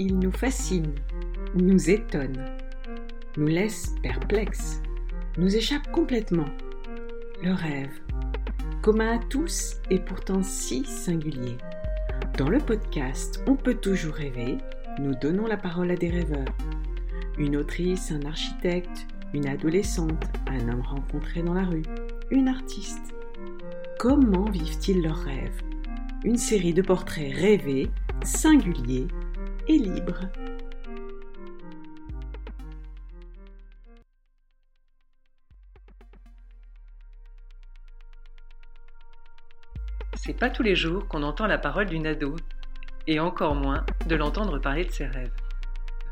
Il nous fascine, nous étonne, nous laisse perplexes, nous échappe complètement. Le rêve, commun à tous et pourtant si singulier. Dans le podcast On peut toujours rêver, nous donnons la parole à des rêveurs. Une autrice, un architecte, une adolescente, un homme rencontré dans la rue, une artiste. Comment vivent-ils leurs rêves? Une série de portraits rêvés, singuliers et libres. C'est pas tous les jours qu'on entend la parole d'une ado, et encore moins de l'entendre parler de ses rêves.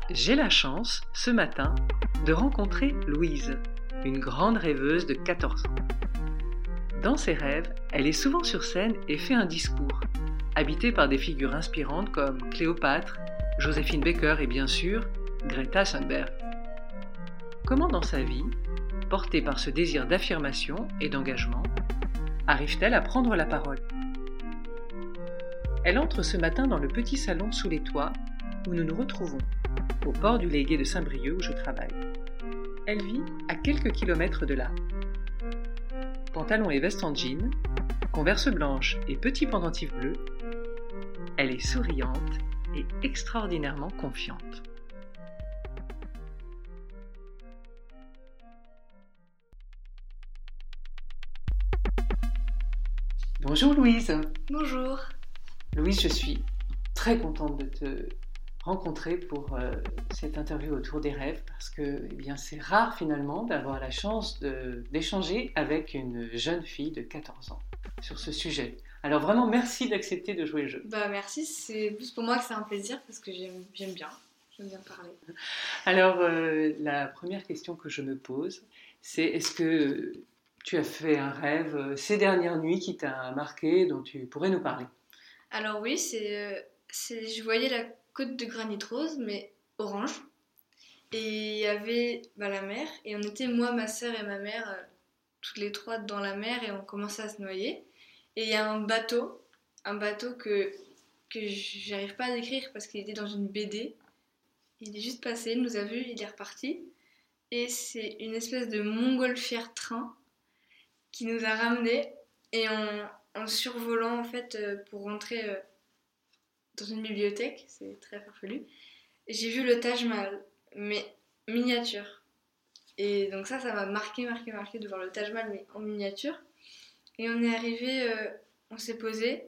J'ai la chance, ce matin, de rencontrer Louise, une grande rêveuse de 14 ans. Dans ses rêves, elle est souvent sur scène et fait un discours, habitée par des figures inspirantes comme Cléopâtre, Joséphine Baker et bien sûr Greta Thunberg. Comment dans sa vie, portée par ce désir d'affirmation et d'engagement, arrive-t-elle à prendre la parole? Elle entre ce matin dans le petit salon sous les toits où nous nous retrouvons au port du Légué de Saint-Brieuc où je travaille. Elle vit à quelques kilomètres de là. Pantalon et veste en jean, converse blanche et petit pendentif bleu, elle est souriante et extraordinairement confiante. Bonjour Louise. Bonjour. Louise, je suis très contente de te rencontrer pour euh, cette interview autour des rêves parce que eh bien, c'est rare finalement d'avoir la chance d'échanger avec une jeune fille de 14 ans sur ce sujet. Alors vraiment, merci d'accepter de jouer le jeu. Bah merci, c'est plus pour moi que c'est un plaisir parce que j'aime bien, j'aime bien parler. Alors euh, la première question que je me pose, c'est est-ce que tu as fait un rêve euh, ces dernières nuits qui t'a marqué, dont tu pourrais nous parler? Alors oui, c'est, je voyais la côte de granit rose, mais orange. Et il y avait bah, la mer, et on était moi, ma soeur et ma mère, euh, toutes les trois dans la mer, et on commençait à se noyer. Et il y a un bateau, un bateau que, que j'arrive pas à décrire parce qu'il était dans une BD. Il est juste passé, il nous a vus, il est reparti. Et c'est une espèce de montgolfière train qui nous a ramenés. Et en, survolant, en fait, euh, pour rentrer euh, dans une bibliothèque, c'est très farfelu. J'ai vu le Taj Mahal, mais miniature. Et donc ça, ça m'a marqué, marqué, marqué de voir le Taj Mahal, mais en miniature. Et on est arrivé, euh, on s'est posé,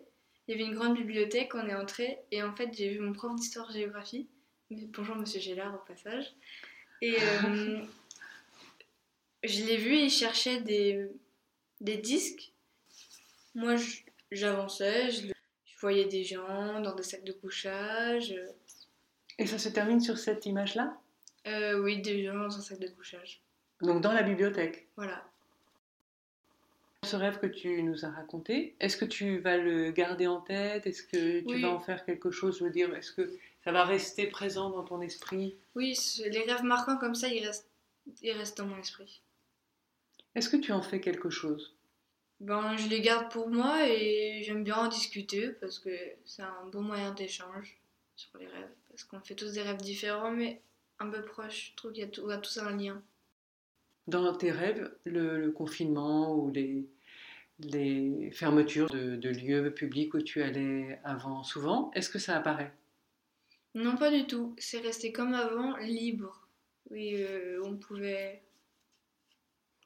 il y avait une grande bibliothèque, on est entré, et en fait j'ai vu mon prof d'histoire-géographie, bonjour monsieur Gélard au passage, et euh, je l'ai vu, il cherchait des, des disques. Moi j'avançais, je je voyais des gens dans des sacs de couchage. Et ça se termine sur cette image-là? Euh, Oui, des gens dans un sac de couchage. Donc dans la bibliothèque Voilà. Ce rêve que tu nous as raconté, est-ce que tu vas le garder en tête? Est-ce que tu vas en faire quelque chose? Je veux dire, est-ce que ça va rester présent dans ton esprit? Oui, les rêves marquants comme ça, ils restent, ils restent dans mon esprit. Est-ce que tu en fais quelque chose? Ben, je les garde pour moi et j'aime bien en discuter parce que c'est un bon moyen d'échange sur les rêves. Parce qu'on fait tous des rêves différents mais un peu proches. Je trouve qu'il y a, tous un lien. Dans tes rêves, le, confinement ou les, les fermetures de, lieux publics où tu allais avant souvent, est-ce que ça apparaît? Non, pas du tout. C'est resté comme avant, libre. Oui, euh, on pouvait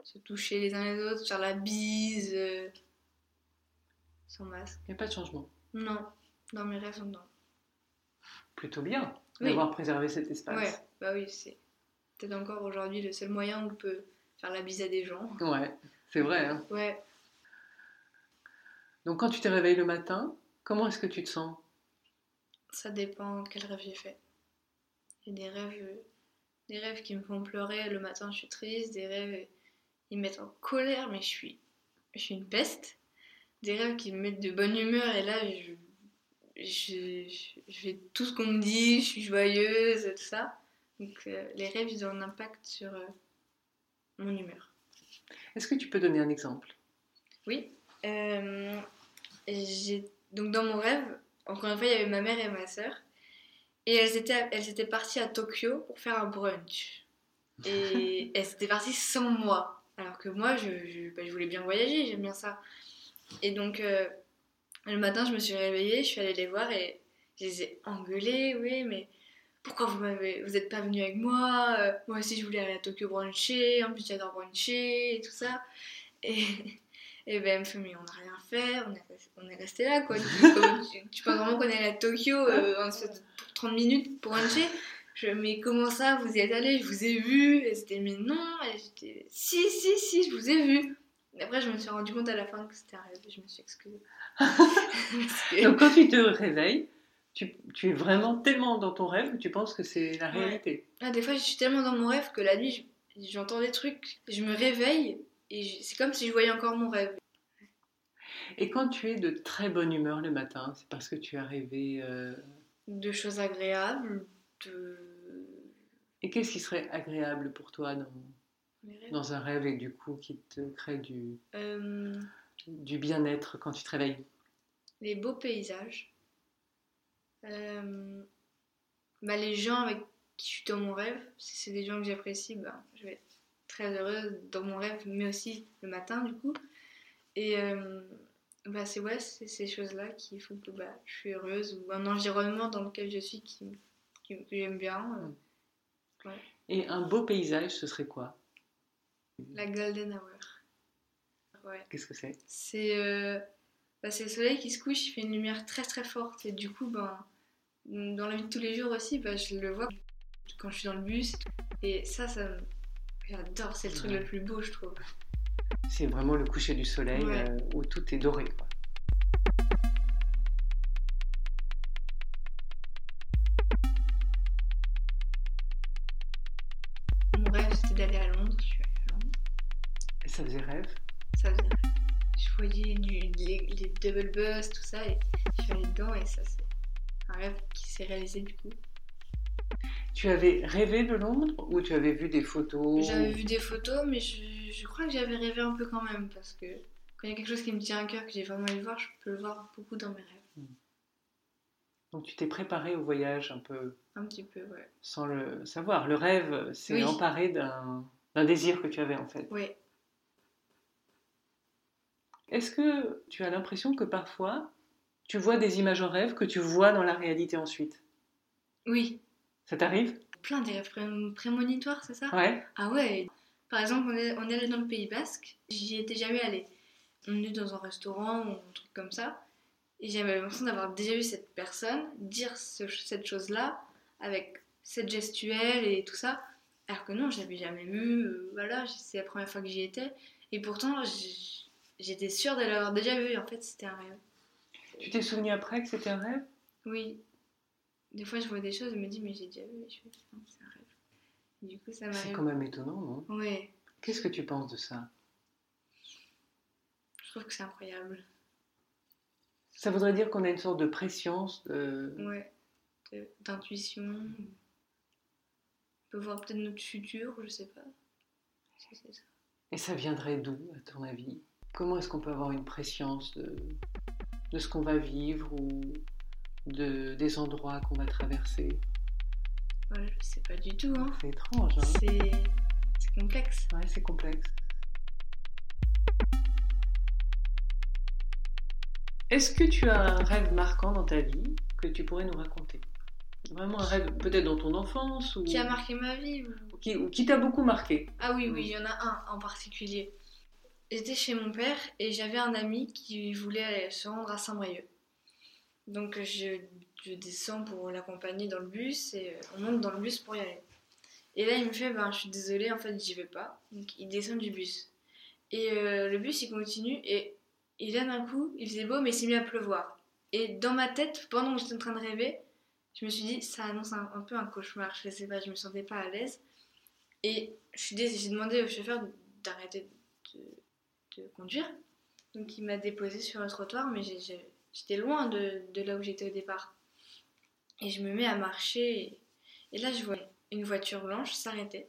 se toucher les uns les autres, faire la bise, euh, sans masque. Il n'y a pas de changement? Non, dans mes rêves, non. Plutôt bien d'avoir préservé cet espace. Ouais, bah oui, c'est peut-être encore aujourd'hui le seul moyen où on peut faire la bise à des gens. Ouais, c'est vrai. Hein. Ouais. Donc quand tu te réveilles le matin, comment est-ce que tu te sens? Ça dépend quel rêve j'ai fait. Il y a des rêves, des rêves qui me font pleurer. Le matin, je suis triste. Des rêves ils me mettent en colère, mais je suis, je suis une peste. Des rêves qui me mettent de bonne humeur, et là, je, je, je fais tout ce qu'on me dit, je suis joyeuse, tout ça. Donc, euh, les rêves, ils ont un impact sur euh, mon humeur. Est-ce que tu peux donner un exemple? Oui. Euh, donc, dans mon rêve, encore une fois, il y avait ma mère et ma soeur. Et elles étaient, elles étaient parties à Tokyo pour faire un brunch. Et elles étaient parties sans moi. Alors que moi, je, je, bah, je voulais bien voyager, j'aime bien ça. Et donc, euh, le matin, je me suis réveillée, je suis allée les voir et je les ai engueulées. Oui, mais pourquoi vous m'avez, vous n'êtes pas venu avec moi Euh, Moi aussi, je voulais aller à Tokyo bruncher. En plus, j'adore bruncher et tout ça. Et, et ben, elle me fait, mais on n'a rien fait, on est, on est resté là, quoi. Tu, tu, tu penses vraiment qu'on est allé à Tokyo euh, pour 30 minutes pour bruncher je, mais comment ça, vous y êtes allé? Je vous ai vu. Et c'était, mais non. Et j'étais, si, si, si, je vous ai vu. Et après, je me suis rendu compte à la fin que c'était un rêve. Je me suis excusée. Que- Donc quand tu te réveilles, tu, tu es vraiment tellement dans ton rêve que tu penses que c'est la Ouais. réalité. Ah, des fois, je suis tellement dans mon rêve que la nuit, je- j'entends des trucs. Je me réveille et c'est comme si je voyais encore mon rêve. Et quand tu es de très bonne humeur le matin, c'est parce que tu as rêvé. euh, De choses agréables, de. Et qu'est-ce qui serait agréable pour toi dans un rêve et du coup qui te crée du, Euh, du bien-être quand tu te réveilles? Les beaux paysages. Euh, bah, les gens avec qui je suis dans mon rêve, si c'est des gens que j'apprécie, bah, je vais être très heureuse dans mon rêve, mais aussi le matin du coup. Et euh, bah, c'est ouais, ces choses-là qui font que bah, je suis heureuse, ou un environnement dans lequel je suis qui, qui- que j'aime bien. euh, Et un beau paysage, ce serait quoi? La Golden Hour. Ouais. Qu'est-ce que c'est? C'est euh, bah, le soleil qui se couche, il fait une lumière très très forte. Et du coup, ben, dans la vie de tous les jours aussi, bah, je le vois quand je suis dans le bus. Et ça, ça j'adore, c'est le truc Ouais. le plus beau, je trouve. C'est vraiment le coucher du soleil Ouais. euh, où tout est doré. quoi. Mon rêve, c'était d'aller à Londres. Je suis allée à Londres. Et ça faisait rêve? Ça faisait rêve. Je voyais du, les, les double bus, tout ça, et je suis allée dedans, et ça, c'est un rêve qui s'est réalisé du coup. Tu avais rêvé de Londres ou tu avais vu des photos J'avais vu des photos, mais je, je crois que j'avais rêvé un peu quand même, parce que quand il y a quelque chose qui me tient à cœur, que j'ai vraiment envie de voir, je peux le voir beaucoup dans mes rêves. Donc tu t'es préparé au voyage un peu Un petit peu, ouais. sans le savoir. Le rêve s'est Oui. emparé d'un d'un désir que tu avais en fait. Oui, Est-ce que tu as l'impression que parfois tu vois des images en rêve que tu vois dans la réalité ensuite? Oui. Ça t'arrive? Plein des rêves pré- prémonitoires, c'est ça? Ouais. Ah ouais Par exemple, on est, on est allé dans le Pays Basque, j'y étais jamais allée. On est dans un restaurant ou un truc comme ça, et j'avais l'impression d'avoir déjà vu cette personne dire ce- cette chose-là avec cette gestuelle et tout ça, alors que non, je l'avais jamais vu, euh, voilà, c'est la première fois que j'y étais, et pourtant j'étais sûre de l'avoir déjà vu, en fait c'était un rêve. Tu t'es souvenu après que c'était un rêve? Oui, des fois je vois des choses et je me dis, mais j'ai déjà vu, fais, non, c'est un rêve. Du coup, ça C'est quand même étonnant, non? Ouais, Qu'est-ce que tu penses de ça? Je trouve que c'est incroyable. Ça voudrait dire qu'on a une sorte de préscience, de... Ouais, d'intuition. On peut voir peut-être notre futur, je sais pas. Ça. Et ça viendrait d'où, à ton avis? Comment est-ce qu'on peut avoir une préscience de, de ce qu'on va vivre ou de, des endroits qu'on va traverser Ouais, je sais pas du tout, hein. C'est étrange, hein C'est complexe. Ouais, c'est complexe. Est-ce que tu as un rêve marquant dans ta vie que tu pourrais nous raconter? Vraiment un rêve, peut-être dans ton enfance ou Qui a marqué ma vie ou- ou qui, qui t'a beaucoup marqué? Ah oui, oui, il y en a un en particulier. J'étais chez mon père et j'avais un ami qui voulait se rendre à Saint-Brieuc. Donc je, je descends pour l'accompagner dans le bus et euh, on monte dans le bus pour y aller. Et là il me fait ben je suis désolée en fait j'y vais pas. Donc il descend du bus. Et euh, le bus il continue et, et là d'un coup il faisait beau mais il s'est mis à pleuvoir. Et dans ma tête pendant que j'étais en train de rêver je me suis dit ça annonce un, peu un cauchemar. Je sais pas je me sentais pas à l'aise. Et j'ai demandé au chauffeur d'arrêter de, de conduire. Donc il m'a déposé sur le trottoir, mais j'étais loin de, de là où j'étais au départ. Et je me mets à marcher. Et, et là, je vois une voiture blanche s'arrêter.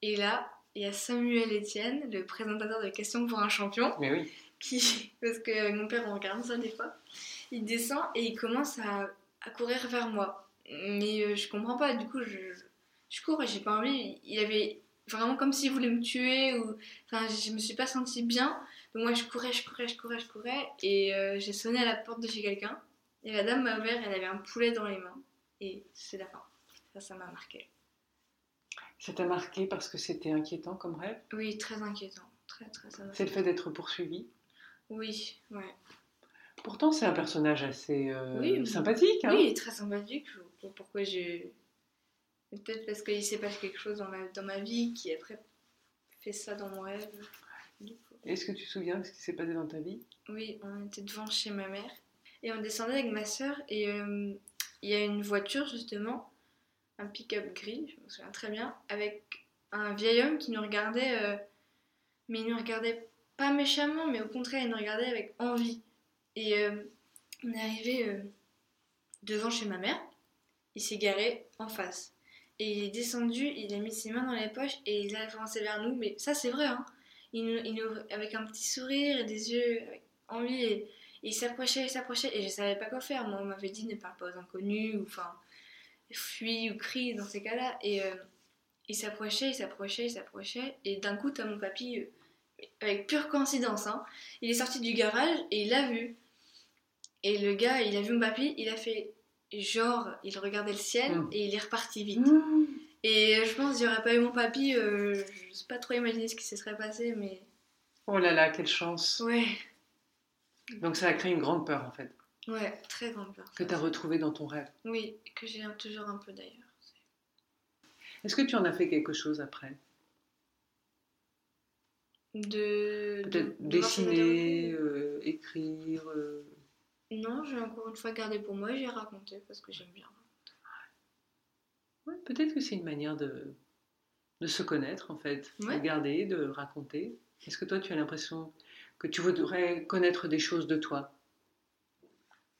Et là, il y a Samuel Etienne, le présentateur de Questions pour un champion, Mais oui. qui, parce qu'avec mon père, on regarde ça des fois. Il descend et il commence à, à courir vers moi. Mais euh, je comprends pas, du coup, je, je cours et j'ai pas envie. Il avait vraiment comme s'il voulait me tuer, ou. Enfin, je me suis pas sentie bien. Donc moi, je courais, je courais, je courais, je courais, et euh, j'ai sonné à la porte de chez quelqu'un. Et la dame m'a ouvert, elle avait un poulet dans les mains. Et c'est la fin. Ça, ça m'a marqué. Ça t'a marqué parce que c'était inquiétant comme rêve? Oui, très inquiétant. Très, très, m'a C'est le fait d'être poursuivi? Oui, ouais. Pourtant, c'est un personnage assez euh, Oui, sympathique. Hein Oui, très sympathique. Pourquoi j'ai. Peut-être parce qu'il s'est passé quelque chose dans ma, dans ma vie qui après fait ça dans mon rêve. Est-ce que tu te souviens de ce qui s'est passé dans ta vie? Oui, on était devant chez ma mère et on descendait avec ma soeur et euh, il y a une voiture justement, un pick-up gris, je me souviens très bien, avec un vieil homme qui nous regardait, euh, mais il nous regardait pas méchamment, mais au contraire il nous regardait avec envie. Et euh, on est arrivé devant chez ma mère, il s'est garé en face. Et il est descendu, il a mis ses mains dans les poches et il a avancé vers nous, mais ça c'est vrai, hein. Il nous, avec un petit sourire et des yeux et, et il s'approchait, il s'approchait, et je savais pas quoi faire. Moi, on m'avait dit ne parle pas aux inconnus, ou enfin, fuis ou crie dans ces cas-là. Et euh, il s'approchait, il s'approchait, il s'approchait, et d'un coup, t'as mon papy, euh, avec pure coïncidence, hein, il est sorti du garage et il l'a vu. Et le gars, il a vu mon papy, il a fait genre, il regardait le ciel Mm. et il est reparti vite. Et euh, je pense qu'il n'y aurait pas eu mon papy, euh, je ne sais pas trop imaginer ce qui se serait passé, mais Oh là là, quelle chance ouais, Donc ça a créé une grande peur en fait, ouais, très grande peur. que tu as retrouvée dans ton rêve. Oui, que j'ai toujours un peu d'ailleurs. Est-ce que tu en as fait quelque chose après? De. Peut-être de- dessiner, euh, écrire euh, Non, j'ai encore une fois gardé pour moi et j'ai raconté parce que j'aime bien. ouais, Peut-être que c'est une manière de, de se connaître en fait, Ouais. de garder, de raconter. Est-ce que toi tu as l'impression que tu voudrais connaître des choses de toi?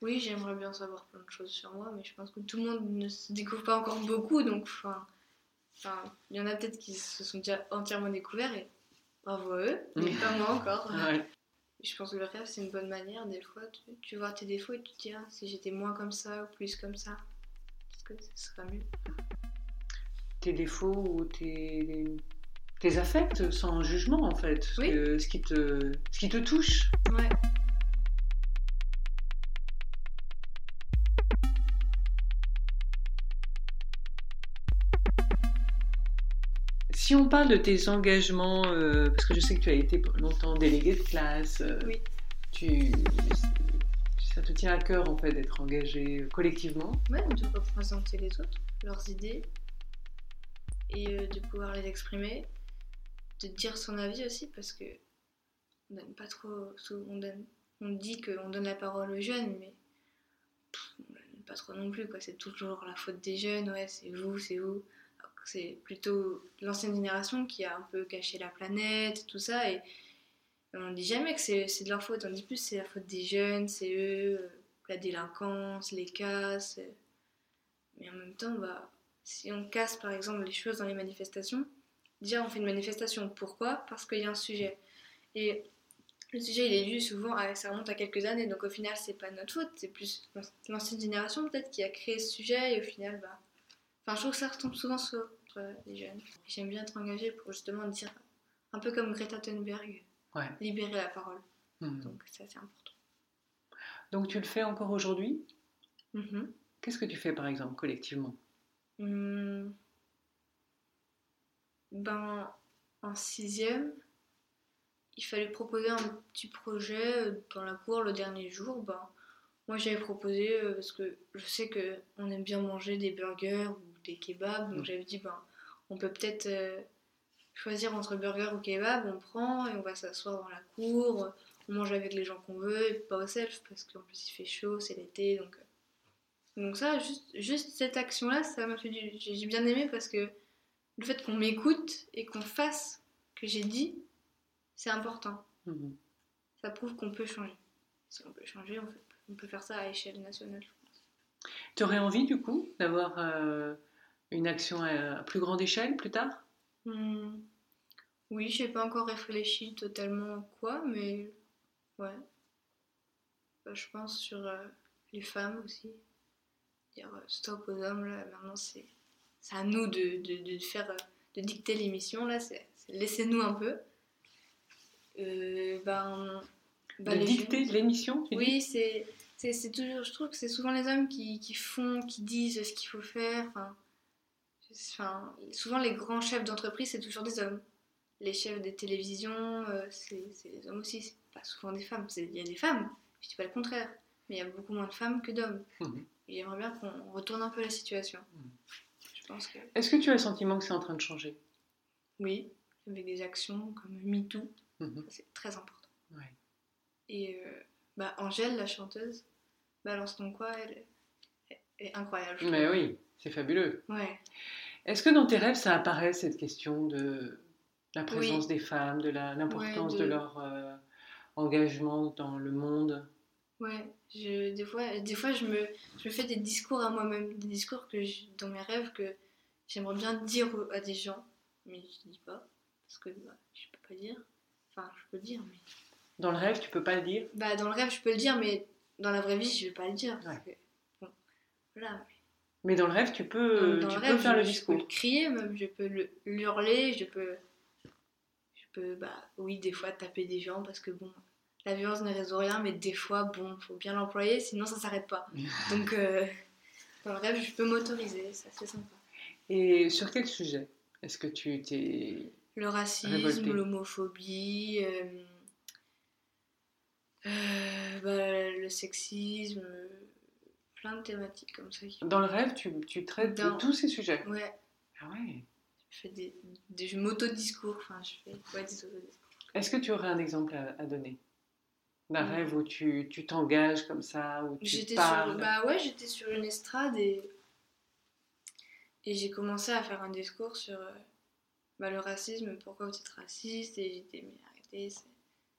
Oui, j'aimerais bien savoir plein de choses sur moi, mais je pense que tout le monde ne se découvre pas encore beaucoup, donc enfin, il y en a peut-être qui se sont déjà entièrement découverts et bravo à eux, mais pas moi encore. Ouais. Je pense que le rêve, c'est une bonne manière, des fois, tu, tu vois tes défauts et tu te dis, ah, si j'étais moins comme ça ou plus comme ça, est-ce que ce serait mieux Tes défauts ou tes, tes affects sans jugement en fait, ce, Oui. que- ce, qui, te, ce qui te touche. Ouais. Parle de tes engagements, euh, parce que je sais que tu as été longtemps délégué de classe, euh, Oui. tu, ça te tient à cœur en fait d'être engagé collectivement? Ouais, de représenter les autres, leurs idées, et euh, de pouvoir les exprimer, de dire son avis aussi, parce que on donne pas trop, on, donne, on dit qu'on donne la parole aux jeunes, mais pff, on donne pas trop non plus, quoi. C'est toujours la faute des jeunes, ouais, c'est vous, c'est vous. C'est plutôt l'ancienne génération qui a un peu caché la planète, tout ça, et on dit jamais que c'est de leur faute, on dit plus c'est la faute des jeunes, c'est eux, euh, la délinquance, les casses. euh. Mais en même temps, bah, si on casse par exemple les choses dans les manifestations, déjà on fait une manifestation. Pourquoi? Parce qu'il y a un sujet. Et le sujet il est vu souvent, ça remonte à quelques années, donc au final c'est pas notre faute, c'est plus l'ancienne génération peut-être qui a créé ce sujet et au final, bah. Enfin, je trouve que ça retombe souvent sur euh, les jeunes. J'aime bien être engagée pour justement dire, un peu comme Greta Thunberg, Ouais. libérer la parole. Mhm. Donc ça c'est important. Donc tu le fais encore aujourd'hui? Mhm. Qu'est-ce que tu fais par exemple collectivement? Hmm. Ben, en sixième, il fallait proposer un petit projet euh, dans la cour le dernier jour. Ben, moi j'avais proposé euh, parce que je sais que on aime bien manger des burgers ou des kebabs, donc Mm. j'avais dit ben, on peut peut-être euh, choisir entre burger ou kebab, on prend et on va s'asseoir dans la cour, on mange avec les gens qu'on veut, et pas au self parce qu'en plus il fait chaud, c'est l'été, donc. euh, Donc ça, juste, juste cette action-là, ça m'a fait du... J'ai bien aimé parce que le fait qu'on m'écoute et qu'on fasse ce que j'ai dit, c'est important. Mhm. Ça prouve qu'on peut changer. Si on peut changer, on, fait- on peut faire ça à échelle nationale. je pense. Tu aurais envie du coup d'avoir euh, une action à, à plus grande échelle plus tard? Hmm. Oui, j'ai pas encore réfléchi totalement quoi, mais ouais. Bah, je pense sur euh, les femmes aussi. dire euh, stop aux hommes, là, maintenant c'est c'est à nous de, de, de faire, euh, de dicter l'émission, là, c'est laissez-nous un peu. Euh, ben, ben, de dicter l'émission, Oui, c'est toujours, je trouve que c'est souvent les hommes qui, qui font, qui disent ce qu'il faut faire. Enfin, enfin, souvent les grands chefs d'entreprise, c'est toujours des hommes. Les chefs des télévisions, euh, c'est des hommes aussi, c'est pas souvent des femmes. Il y a des femmes, je dis pas le contraire, mais il y a beaucoup moins de femmes que d'hommes. Mhm. Et j'aimerais bien qu'on retourne un peu la situation. Mhm. Je pense que Est-ce que tu as le sentiment que c'est en train de changer? Oui, avec des actions comme MeToo, Mhm. c'est très important. Ouais. Et euh, bah, Angèle, la chanteuse, balance ton quoi, elle, elle est incroyable. Mais oui, c'est fabuleux. Ouais. Est-ce que dans tes rêves, ça apparaît cette question de la présence des femmes, de l'importance Ouais, de... de- leur euh, engagement dans le monde? Ouais, je, des fois, des fois je, me, je me fais des discours à moi-même, des discours que je- dans mes rêves que j'aimerais bien dire à des gens, mais je dis pas, parce que bah, je peux pas dire. Enfin, je peux le dire, mais... Dans le rêve, tu peux pas le dire? Bah, dans le rêve, je peux le dire, mais dans la vraie vie, je vais pas le dire. Parce que, bon, voilà. Mais dans le rêve, tu peux, Dans tu le peux rêve, faire je, le je peux discours. le crier, même, je peux le- l'hurler, je peux... Je peux, bah, oui, des fois taper des gens, parce que bon, la violence ne résout rien, mais des fois, bon, faut bien l'employer, sinon ça s'arrête pas. Donc, euh, dans le rêve, je peux m'autoriser, c'est assez sympa. Et sur quel sujet Est-ce que tu t'es... Le racisme, l'homophobie, euh, euh, bah, le sexisme, plein de thématiques comme ça. Dans le rêve, tu, tu traites Dans- de tous ces sujets Ouais, Ah ouais je fais des, des je m'auto-discours, enfin, je fais ouais, des auto-discours. Est-ce que tu aurais un exemple à, à donner? D'un Mm. rêve où tu tu t'engages comme ça, où tu J'étais parles? sur, bah ouais, j'étais sur une estrade et, et j'ai commencé à faire un discours sur euh, bah, le racisme, pourquoi vous êtes raciste, et j'étais, mais arrêtez, c'est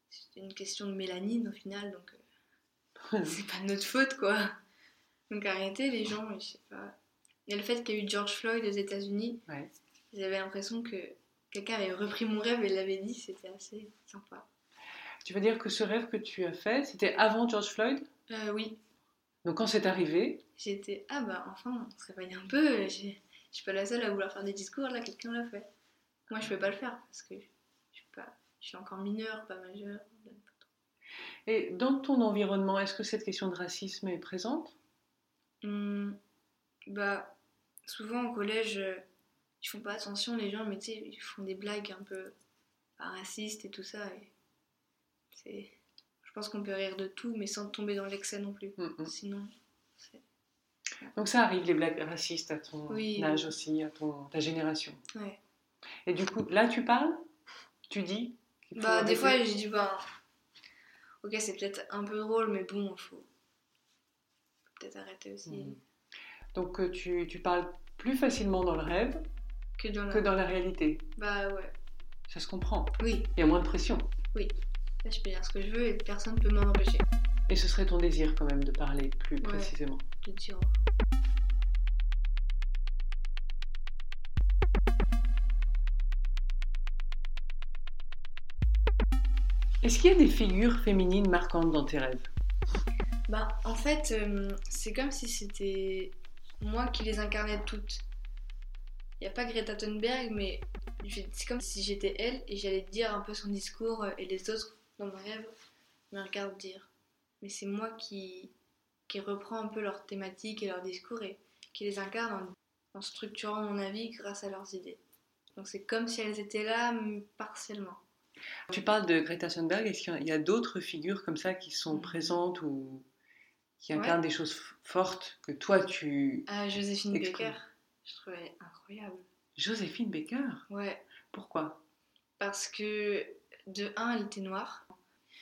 c'est une question de mélanine au final, donc euh, c'est pas de notre faute quoi. Donc arrêtez les gens, je sais pas. Il y a le fait qu'il y a eu George Floyd aux États-Unis, Ouais. j'avais l'impression que quelqu'un avait repris mon rêve et l'avait dit, c'était assez sympa. Tu veux dire que ce rêve que tu as fait, c'était avant George Floyd? Euh, oui, Donc quand c'est arrivé, J'étais, ah bah enfin, on se réveille un peu. Je suis pas la seule à vouloir faire des discours, là, quelqu'un l'a fait. Moi, je peux pas le faire parce que je suis, pas, je suis encore mineure, pas majeure. et dans ton environnement, est-ce que cette question de racisme est présente? Hum, bah, souvent au collège, euh, ils font pas attention, les gens, mais tu sais, ils font des blagues un peu racistes et tout ça. Et c'est, je pense qu'on peut rire de tout, mais sans tomber dans l'excès non plus. Mm, mm. Sinon, c'est. Donc ça arrive, les blagues racistes à ton Oui. âge aussi, à ton, ta génération. Ouais. Et du coup, là, tu parles? Tu dis Bah, des fois, j'ai dit, bah, ok, c'est peut-être un peu drôle, mais bon, faut peut-être arrêter aussi. Mhm. Donc euh, tu, tu parles plus facilement dans le rêve Que dans la. que dans la réalité. Bah, ouais. Ça se comprend. Oui, Il y a moins de pression. là, je peux dire ce que je veux et personne ne peut m'en empêcher Et ce serait ton désir quand même de parler plus Ouais. précisément. de dire. Est-ce qu'il y a des figures féminines marquantes dans tes rêves? Bah, en fait, euh, c'est comme si c'était moi qui les incarnais toutes. Il n'y a pas Greta Thunberg, mais c'est comme si j'étais elle et j'allais dire un peu son discours euh, et les autres dans mes rêves me regardent dire. Mais c'est moi qui, qui reprends un peu leurs thématiques et leurs discours et qui les incarne en, en structurant mon avis grâce à leurs idées. Donc c'est comme si elles étaient là mais partiellement. Tu parles de Greta Thunberg, est-ce qu'il y a- d'autres figures comme ça qui sont Mhm. présentes ou qui Ouais. incarnent des choses fortes que toi tu... Ah, Joséphine. Baker, je trouvais incroyable. Joséphine Baker Ouais, Pourquoi? Parce que de un, elle était noire.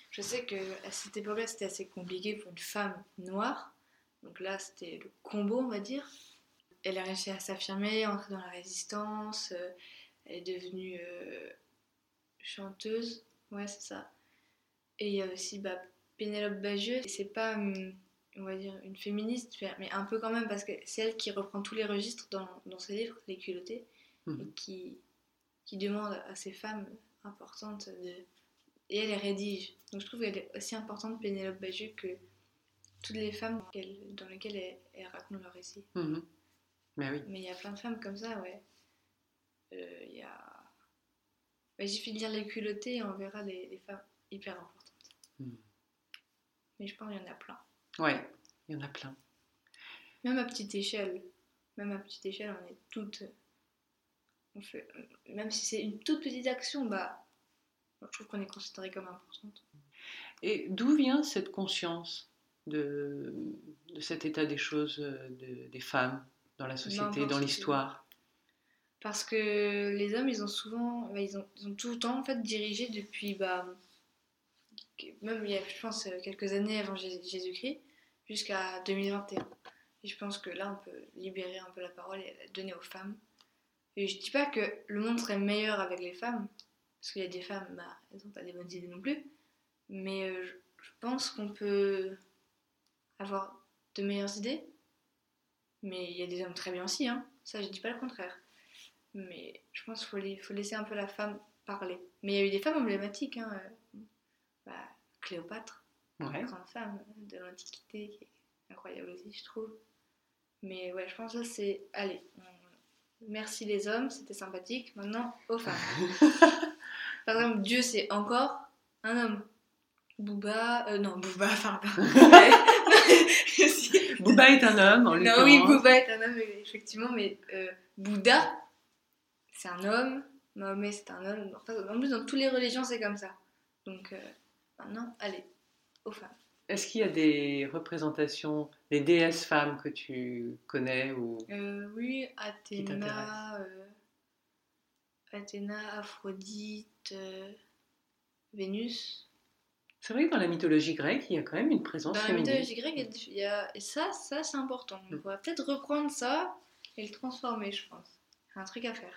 Je sais que à cette époque-là, c'était assez compliqué pour une femme noire. Donc là, c'était le combo, on va dire. Elle a réussi à s'affirmer, à entrer dans la résistance. euh, elle est devenue euh, chanteuse. Ouais, c'est ça. Et il y a aussi bah, Pénélope Bagieux. C'est pas, hum, on va dire, une féministe, mais un peu quand même, parce que c'est elle qui reprend tous les registres dans, dans ses livres, Les culottés, Mhm. et qui, qui demande à ces femmes importantes de. Et elle les rédige. Donc je trouve qu'elle est aussi importante, Pénélope Bagieux, que toutes les femmes dans lesquelles, lesquelles elles, elles racontent leur récit. Mhm. Mais oui. Mais il y a plein de femmes comme ça, ouais. Euh, Il y a. Bah, suffit de lire les culottées et on verra les, les femmes hyper importantes. Mhm. Mais je pense qu'il y en a plein. Ouais, il y en a plein. Même à petite échelle. Même à petite échelle, on est toutes. On fait... Même si c'est une toute petite action, bah. Je trouve qu'on est considéré comme importante. Et d'où vient cette conscience de, de cet état des choses euh, de- des femmes dans la société, dans l'histoire? Parce que les hommes, ils ont souvent, bah, ils, ont, ils ont tout le temps en fait dirigé depuis, bah, même il y a, je pense, euh, quelques années avant Jé- Jésus-Christ, jusqu'à 2021. Et je pense que là, on peut libérer un peu la parole et la donner aux femmes. Et je dis pas que le monde serait meilleur avec les femmes, parce qu'il y a des femmes, bah, elles n'ont pas des bonnes idées non plus. Mais euh, je, pense qu'on peut avoir de meilleures idées. Mais il y a des hommes très bien aussi, hein. ça je dis pas le contraire. Mais je pense qu'il faut, lai- faut laisser un peu la femme parler. Mais il y a eu des femmes emblématiques, hein. Cléopâtre, Ouais. grande femme de l'Antiquité, qui est incroyable aussi, je trouve. Mais ouais, je pense que là, c'est. Allez, merci les hommes, c'était sympathique. Maintenant, aux femmes. Par exemple, Dieu, c'est encore un homme. Booba. euh, non, Booba, pardon. Booba est un homme, en non, oui. Booba est un homme, effectivement, mais euh, Bouddha, c'est un homme. Mahomet, c'est un homme. Enfin, en plus, dans toutes les religions, c'est comme ça. Donc, euh, maintenant, allez, aux femmes. Est-ce qu'il y a des représentations, des déesses femmes que tu connais ou Euh, oui, Athéna, euh, Athéna, Aphrodite, euh, Vénus. C'est vrai que dans la mythologie grecque, il y a quand même une présence Dans la féminine. mythologie grecque, il y a et ça, ça c'est important. On Mm. va peut-être reprendre ça et le transformer, je pense. C'est un truc à faire.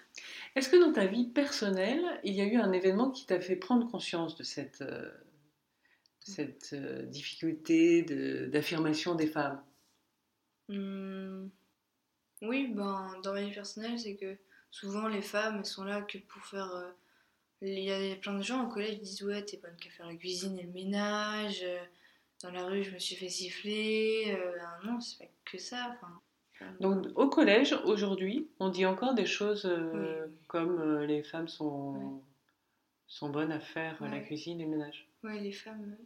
Est-ce que dans ta vie personnelle, il y a eu un événement qui t'a fait prendre conscience de cette, cette euh, difficulté de- d'affirmation des femmes Hmm. Oui, ben, dans ma vie personnelle, c'est que souvent les femmes, elles sont là que pour faire. euh, Il y a plein de gens au collège qui disent Ouais, t'es bonne qu'à faire la cuisine et le ménage. euh, Dans la rue, je me suis fait siffler. euh, ah non, c'est pas que ça. Donc au collège, aujourd'hui, on dit encore des choses euh, Oui, oui. comme euh, les femmes sont, sont bonnes à faire la cuisine et le ménage. ouais, les femmes.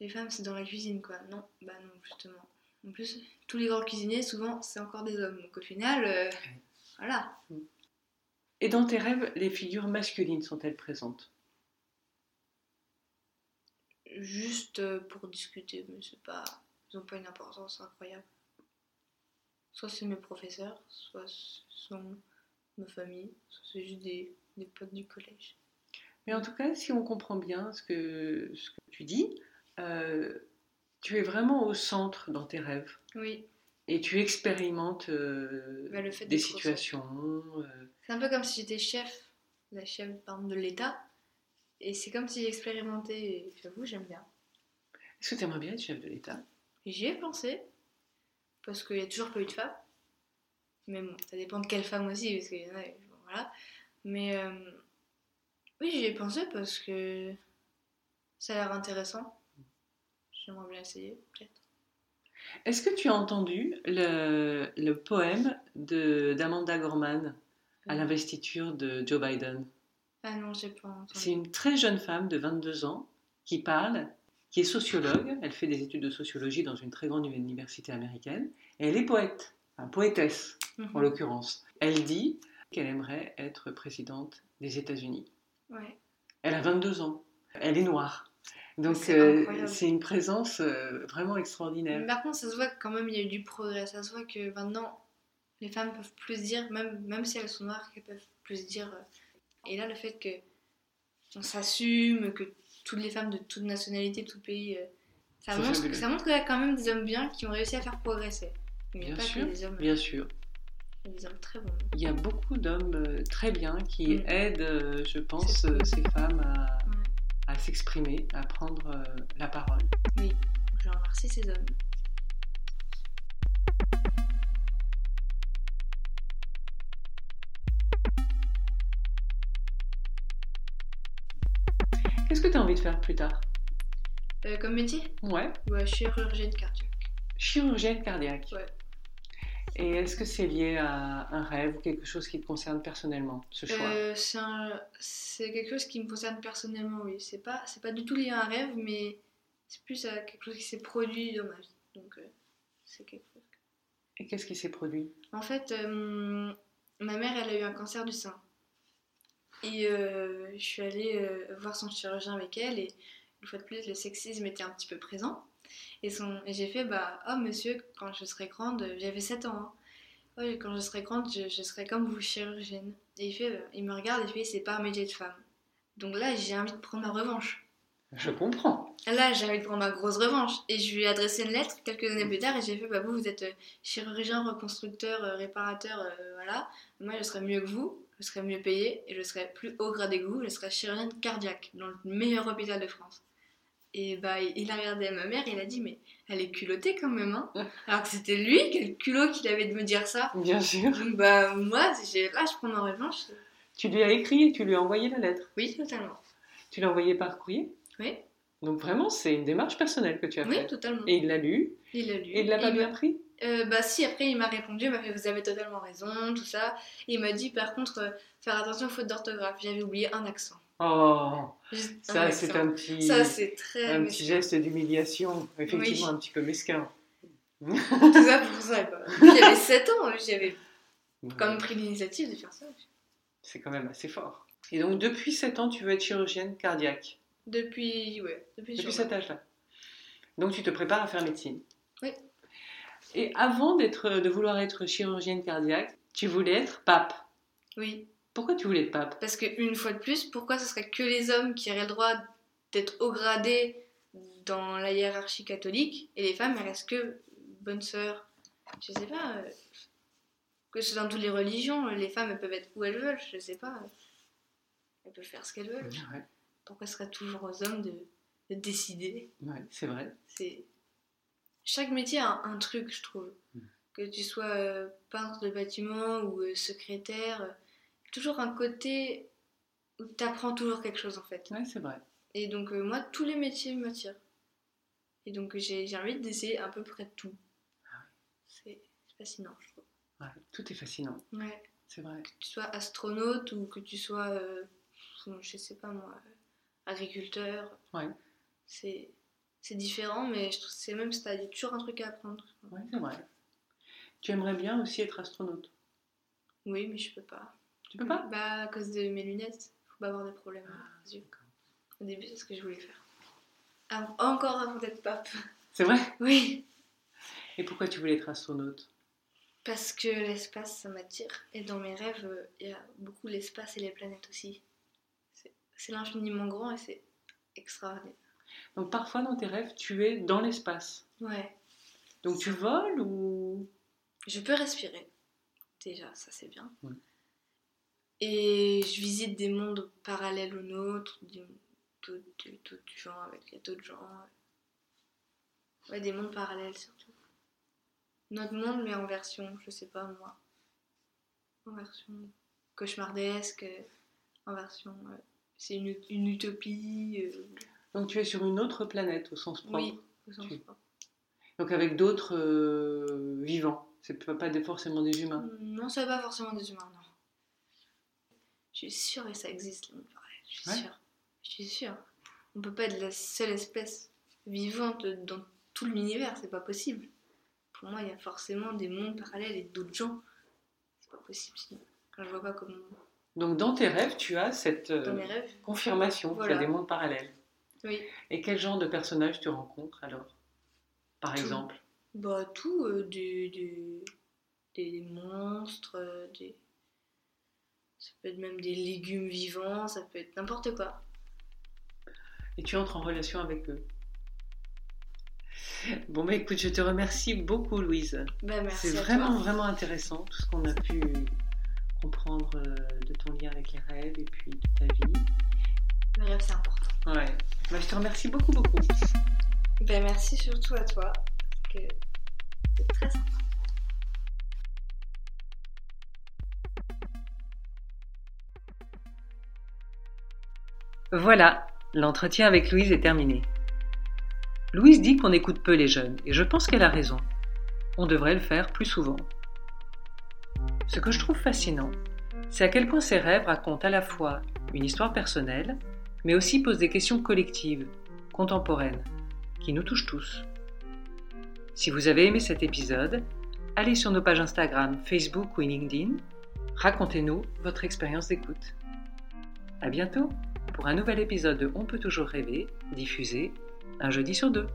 Les femmes, c'est dans la cuisine, quoi. Non, bah non, justement. En plus, tous les grands cuisiniers, souvent, c'est encore des hommes. Donc au final, euh, voilà. Et dans tes rêves, les figures masculines sont-elles présentes? Juste euh, pour discuter, mais c'est pas. Ils n'ont pas une importance incroyable. Soit c'est mes professeurs, soit ce sont ma famille, soit c'est juste des, des potes du collège. Mais en tout cas, si on comprend bien ce que, ce que tu dis, euh, tu es vraiment au centre dans tes rêves. Oui, Et tu expérimentes euh, Bah, le fait des situations. euh, c'est un peu comme si j'étais chef, la chef par exemple, de l'État, et c'est comme si j'expérimentais, j'avoue, j'aime bien. Est-ce que tu aimerais bien être chef de l'État? J'y ai pensé, parce qu'il n'y a toujours pas eu de femme. Mais bon, ça dépend de quelle femme aussi, parce qu'il y en a, voilà. Mais euh, oui, j'y ai pensé parce que ça a l'air intéressant. J'aimerais bien essayer, peut-être. Est-ce que tu as entendu le, le poème de- d'Amanda Gorman à l'investiture de Joe Biden? Ah non, j'ai pas entendu. C'est une très jeune femme de 22 ans qui parle, qui est sociologue. Elle fait des études de sociologie dans une très grande université américaine. Et elle est poète, enfin poétesse Mhm. en l'occurrence. Elle dit qu'elle aimerait être présidente des États-Unis. Ouais. Elle a 22 ans. Elle est noire. Donc C'est euh, c'est une présence euh, vraiment extraordinaire. par contre, ça se voit que quand même il y a eu du progrès. Ça se voit que maintenant, les femmes peuvent plus dire, même, même si elles sont noires, qu'elles peuvent plus dire. euh, Et là, le fait que on s'assume, que toutes les femmes de toute nationalité, de tout pays, ça, montre, ça montre qu'il y a quand même des hommes bien qui ont réussi à faire progresser. Bien pas sûr, que des hommes, bien sûr. il y a des hommes très bons. Il y a beaucoup d'hommes très bien qui Mm. aident, je pense, ces femmes à s'exprimer, à prendre euh, la parole. Oui, je remercie ces hommes. Qu'est-ce que tu as envie de faire plus tard? Euh, comme métier? Ouais. Ouais, chirurgienne cardiaque. Chirurgienne cardiaque. Ouais. Et est-ce que c'est lié à un rêve ou quelque chose qui te concerne personnellement, ce choix? Euh, c'est un- c'est quelque chose qui me concerne personnellement, oui. C'est pas, c'est pas du tout lié à un rêve, mais c'est plus à quelque chose qui s'est produit dans ma vie. Donc, euh, c'est quelque chose. Et qu'est-ce qui s'est produit? En fait, euh, ma mère, elle a eu un cancer du sein. Et je suis allée voir son chirurgien avec elle, et une fois de plus, le sexisme était un petit peu présent. Et, son, et j'ai fait, bah, oh monsieur, quand je serai grande, j'avais 7 ans, hein. Ouais, quand je serai grande, je, je serai comme vous, chirurgienne. Et il, fait, euh, il me regarde et il fait, c'est pas un métier de femme. Donc là, j'ai envie de prendre ma revanche. Je comprends. Là, j'ai envie de prendre ma grosse revanche. Et je lui ai adressé une lettre quelques années plus tard et j'ai fait bah, Vous, vous êtes euh, chirurgien, reconstructeur, euh, réparateur, euh, voilà. Moi, je serais mieux que vous, je serais mieux payé et je serais plus haut gradé que vous, je serais chirurgienne cardiaque dans le meilleur hôpital de France. Et bah, il a regardé à ma mère et il a dit Mais elle est culottée quand même, hein. Alors que c'était lui, quel culot qu'il avait de me dire ça. Bien sûr. Donc, bah, moi, j'ai- là, je prends ma revanche. Tu lui as écrit et tu lui as envoyé la lettre. Oui, totalement. Tu l'as envoyée par courrier Oui, Donc vraiment, c'est une démarche personnelle que tu as oui, faite. totalement. Et il l'a lu Il l'a lu. et il l'a pas bien pris? Euh, bah si, après il m'a répondu, il m'a fait vous avez totalement raison, tout ça. Et il m'a dit par contre euh, faire attention aux fautes d'orthographe, j'avais oublié un accent. Oh, ça c'est un petit, Ça c'est très... un mais petit c'est- geste d'humiliation, effectivement Oui. un petit peu mesquin. Tout ça pour ça. quoi. J'avais 7 ans, j'avais quand même pris l'initiative de faire ça. C'est quand même assez fort. Et donc depuis 7 ans, tu veux être chirurgienne cardiaque? Depuis, ouais, depuis, Depuis cet âge-là. Donc tu te prépares à faire médecine. Oui. Et avant d'être, de vouloir être chirurgienne cardiaque, tu voulais être pape. Oui, Pourquoi tu voulais être pape? Parce que une fois de plus, pourquoi ce serait que les hommes qui auraient le droit d'être haut gradés dans la hiérarchie catholique et les femmes elles restent que bonnes sœurs? Je sais pas. euh, Que c'est dans toutes les religions, les femmes elles peuvent être où elles veulent, je sais pas. Elles peuvent faire ce qu'elles veulent. Ouais, Pourquoi ce serait toujours aux hommes de, de décider? Ouais, c'est vrai. C'est chaque métier a un, truc, je trouve. Mm. Que tu sois euh, peintre de bâtiment ou euh, secrétaire, toujours un côté où tu apprends toujours quelque chose en fait. Ouais, c'est vrai. Et donc euh, moi, tous les métiers m'attirent. Et donc j'ai envie d'essayer à peu près tout. C'est c'est fascinant, je trouve. Ouais, tout est fascinant, Ouais. c'est vrai. Que tu sois astronaute ou que tu sois, euh, je sais pas moi, agriculteur. Ouais. C'est c'est différent, mais je trouve que c'est même ça, y a toujours un truc à apprendre. Ouais, c'est vrai. Tu aimerais bien aussi être astronaute? Oui, mais je peux pas. Tu peux pas Bah, à cause de mes lunettes, faut pas avoir des problèmes Ah, aux yeux. Au début, c'est ce que je voulais faire. Avant- encore avant d'être pape. C'est vrai? Oui. Et pourquoi tu voulais être astronaute? Parce que l'espace, ça m'attire. Et dans mes rêves, il y a beaucoup l'espace et les planètes aussi. C'est- C'est l'infiniment grand et c'est extraordinaire. Donc parfois dans tes rêves, tu es dans l'espace. Ouais. Donc tu voles ou? Je peux respirer. Déjà, ça c'est bien. Ouais. Et je visite des mondes parallèles aux nôtres, des- d'autres d'autres gens avec d'autres gens. Ouais, des mondes parallèles surtout. Notre monde, mais en version, je sais pas moi. En version cauchemardesque, en version. euh, c'est une, une utopie. euh, donc tu es sur une autre planète au sens propre. oui, au sens Tu- propre. Donc avec d'autres euh, vivants. C'est pas pas des- forcément des humains. Non, c'est pas forcément des humains, non. Je suis sûre que ça existe, monde parallèle. Je suis Ouais. sûre. Je suis sûre. On peut pas être la seule espèce vivante dans tout l'univers, c'est pas possible. Pour moi, il y a forcément des mondes parallèles et d'autres gens. C'est pas possible sinon. Quand je vois pas comment. Donc dans tes rêves, tu as cette euh, confirmation Voilà. qu'il y a des mondes parallèles. Oui. Et quel genre de personnages tu rencontres alors? Par Tout. exemple? Bah, tout, euh, des, des, des monstres, euh, des. Ça peut être même des légumes vivants, ça peut être n'importe quoi. Et tu entres en relation avec eux. Bon bah écoute, je te remercie beaucoup Louise. Bah. C'est vraiment toi. vraiment intéressant tout ce qu'on a pu comprendre euh, de ton lien avec les rêves et puis de ta vie. Le rêve, c'est important. Ouais. Bah, je te remercie beaucoup beaucoup. Ben merci surtout à toi, parce que c'est très sympa. Voilà, l'entretien avec Louise est terminé. Louise dit qu'on écoute peu les jeunes, et je pense qu'elle a raison. On devrait le faire plus souvent. Ce que je trouve fascinant, c'est à quel point ces rêves racontent à la fois une histoire personnelle, mais aussi posent des questions collectives, contemporaines, qui nous touchent tous. Si vous avez aimé cet épisode, allez sur nos pages Instagram, Facebook ou LinkedIn, racontez-nous votre expérience d'écoute. À bientôt pour un nouvel épisode de On peut toujours rêver, diffusé un jeudi sur deux.